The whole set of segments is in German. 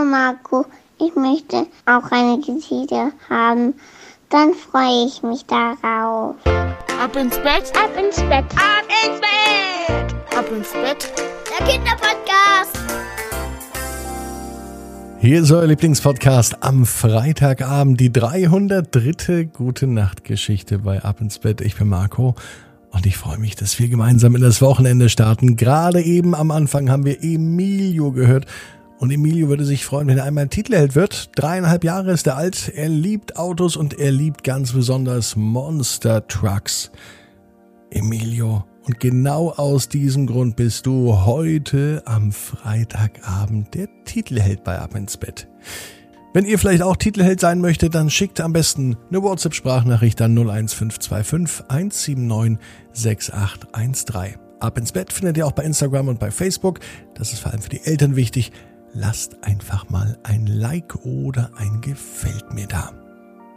Hallo Marco, ich möchte auch eine Geschichte haben. Dann freue ich mich darauf. Ab ins Bett, ab ins Bett, ab ins Bett, ab ins Bett. Der Kinderpodcast. Hier ist euer Lieblingspodcast am Freitagabend, die 303. Gute Nacht Geschichte bei Ab ins Bett. Ich bin Marco und ich freue mich, dass wir gemeinsam in das Wochenende starten. Gerade eben am Anfang haben wir Emilio gehört. Und Emilio würde sich freuen, wenn er einmal Titelheld wird. Dreieinhalb Jahre ist er alt. Er liebt Autos und er liebt ganz besonders Monster Trucks. Emilio, und genau aus diesem Grund bist du heute am Freitagabend der Titelheld bei Ab ins Bett. Wenn ihr vielleicht auch Titelheld sein möchtet, dann schickt am besten eine WhatsApp-Sprachnachricht an 01525 179 6813. Ab ins Bett findet ihr auch bei Instagram und bei Facebook. Das ist vor allem für die Eltern wichtig. Lasst einfach mal ein Like oder ein Gefällt mir da.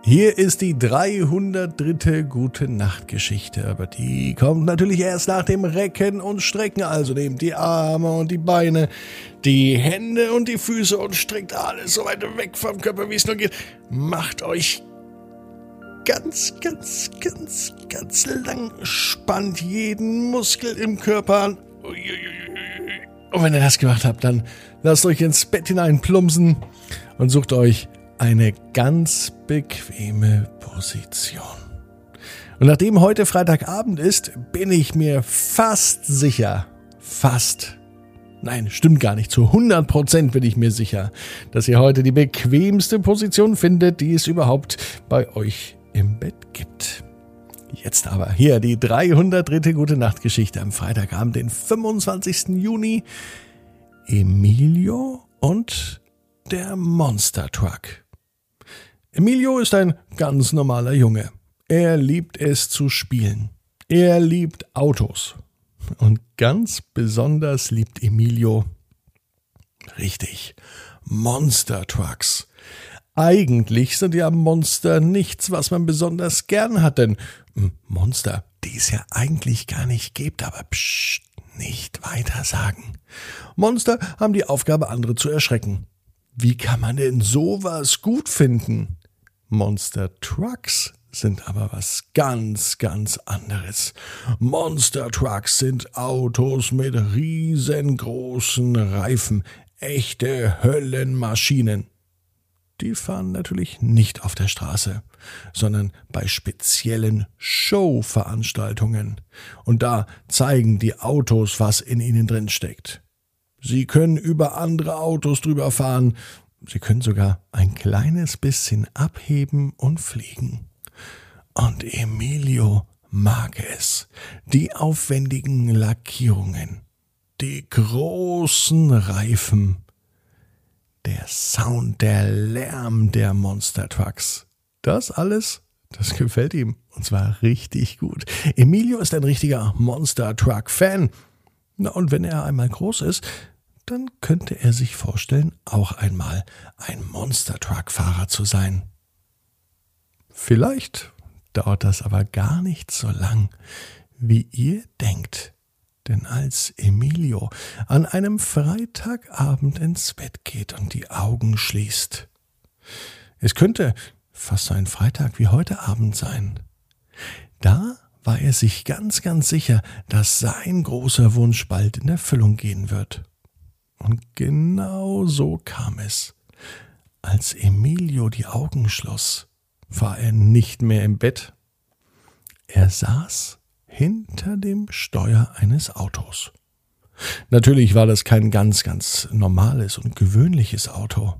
Hier ist die 303. Gute Nacht Geschichte, aber die kommt natürlich erst nach dem Recken und Strecken. Also nehmt die Arme und die Beine, die Hände und die Füße und streckt alles so weit weg vom Körper, wie es nur geht. Macht euch ganz, ganz, ganz, ganz lang. Spannt jeden Muskel im Körper an. Und wenn ihr das gemacht habt, dann lasst euch ins Bett hinein plumpsen und sucht euch eine ganz bequeme Position. Und nachdem heute Freitagabend ist, bin ich mir fast sicher, fast, nein, stimmt gar nicht, zu 100 Prozent bin ich mir sicher, dass ihr heute die bequemste Position findet, die es überhaupt bei euch im Bett gibt. Jetzt aber hier die 303. Gute Nacht Geschichte am Freitagabend, den 25. Juni. Emilio und der Monster Truck. Emilio ist ein ganz normaler Junge. Er liebt es zu spielen. Er liebt Autos. Und ganz besonders liebt Emilio richtig Monster Trucks. Eigentlich sind ja Monster nichts, was man besonders gern hat, denn hm, Monster, die es ja eigentlich gar nicht gibt, aber psst, nicht weiter sagen. Monster haben die Aufgabe, andere zu erschrecken. Wie kann man denn sowas gut finden? Monster Trucks sind aber was ganz, ganz anderes. Monster Trucks sind Autos mit riesengroßen Reifen, echte Höllenmaschinen. Die fahren natürlich nicht auf der Straße, sondern bei speziellen Showveranstaltungen. Und da zeigen die Autos, was in ihnen drin steckt. Sie können über andere Autos drüber fahren Sie können sogar ein kleines bisschen abheben und fliegen. Und Emilio mag es. Die aufwendigen Lackierungen, die großen Reifen, der Sound, der Lärm der Monster Trucks. Das alles, das gefällt ihm. Und zwar richtig gut. Emilio ist ein richtiger Monster Truck Fan. Na, und wenn er einmal groß ist, dann könnte er sich vorstellen, auch einmal ein Monster Truck Fahrer zu sein. Vielleicht dauert das aber gar nicht so lang, wie ihr denkt. Denn als Emilio an einem Freitagabend ins Bett geht und die Augen schließt, es könnte fast so ein Freitag wie heute Abend sein, da war er sich ganz, ganz sicher, dass sein großer Wunsch bald in Erfüllung gehen wird. Und genau so kam es. Als Emilio die Augen schloss, war er nicht mehr im Bett. Er saß hinter dem Steuer eines Autos. Natürlich war das kein ganz, ganz normales und gewöhnliches Auto.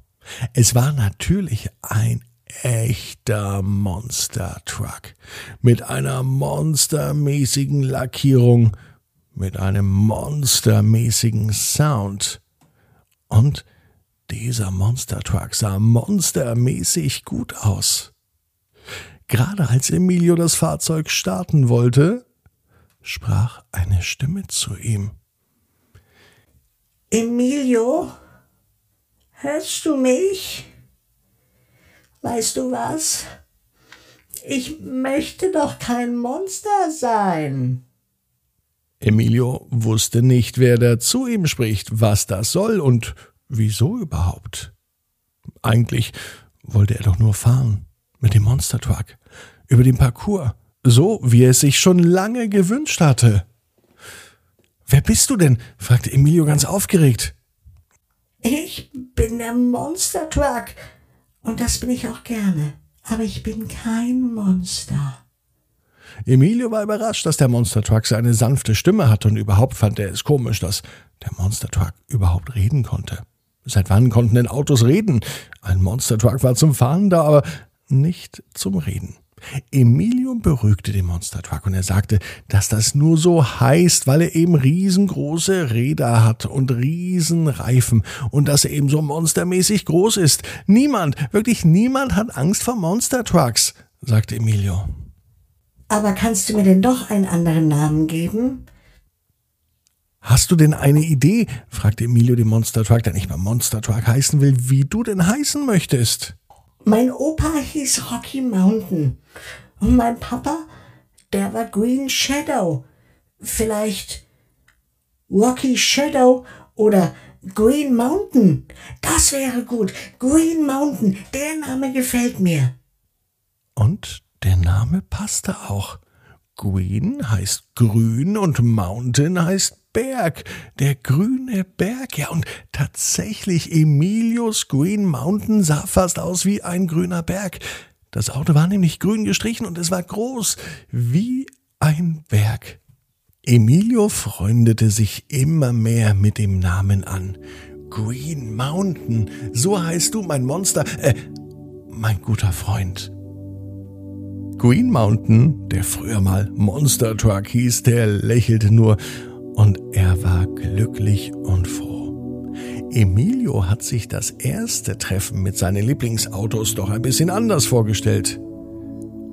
Es war natürlich ein echter Monster Truck mit einer monstermäßigen Lackierung, mit einem monstermäßigen Sound und dieser Monster Truck sah monstermäßig gut aus. Gerade als Emilio das Fahrzeug starten wollte, sprach eine Stimme zu ihm. Emilio, hörst du mich? Weißt du was? Ich möchte doch kein Monster sein. Emilio wusste nicht, wer da zu ihm spricht, was das soll und wieso überhaupt. Eigentlich wollte er doch nur fahren. Mit dem Monster Truck. Über den Parcours. So, wie er es sich schon lange gewünscht hatte. Wer bist du denn? fragte Emilio ganz aufgeregt. Ich bin der Monster Truck. Und das bin ich auch gerne. Aber ich bin kein Monster. Emilio war überrascht, dass der Monster Truck seine sanfte Stimme hatte und überhaupt fand er es komisch, dass der Monster Truck überhaupt reden konnte. Seit wann konnten denn Autos reden? Ein Monster Truck war zum Fahren da, aber nicht zum Reden. Emilio beruhigte den Monster Truck und er sagte, dass das nur so heißt, weil er eben riesengroße Räder hat und Riesenreifen und dass er eben so monstermäßig groß ist. Niemand, wirklich niemand hat Angst vor Monster Trucks, sagte Emilio. Aber kannst du mir denn doch einen anderen Namen geben? Hast du denn eine Idee? fragte Emilio den Monster Truck, der nicht mal Monster Truck heißen will, wie du denn heißen möchtest. Mein Opa hieß Rocky Mountain. Und mein Papa, der war Green Shadow. Vielleicht Rocky Shadow oder Green Mountain. Das wäre gut. Green Mountain, der Name gefällt mir. Und der Name passte auch. Green heißt grün und Mountain heißt Berg, der grüne Berg. Ja, und tatsächlich, Emilius Green Mountain sah fast aus wie ein grüner Berg. Das Auto war nämlich grün gestrichen und es war groß, wie ein Berg. Emilio freundete sich immer mehr mit dem Namen an. Green Mountain, so heißt du, mein Monster, äh, mein guter Freund. Green Mountain, der früher mal Monster Truck hieß, der lächelte nur und er war glücklich und froh. Emilio hat sich das erste Treffen mit seinen Lieblingsautos doch ein bisschen anders vorgestellt.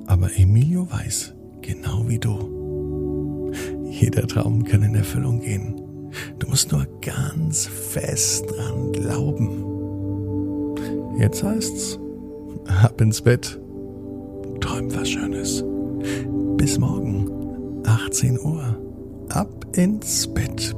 Aber Emilio weiß, genau wie du, jeder Traum kann in Erfüllung gehen. Du musst nur ganz fest dran glauben. Jetzt heißt's, ab ins Bett, träum was Schönes. Bis morgen, 18 Uhr ab ins Bett.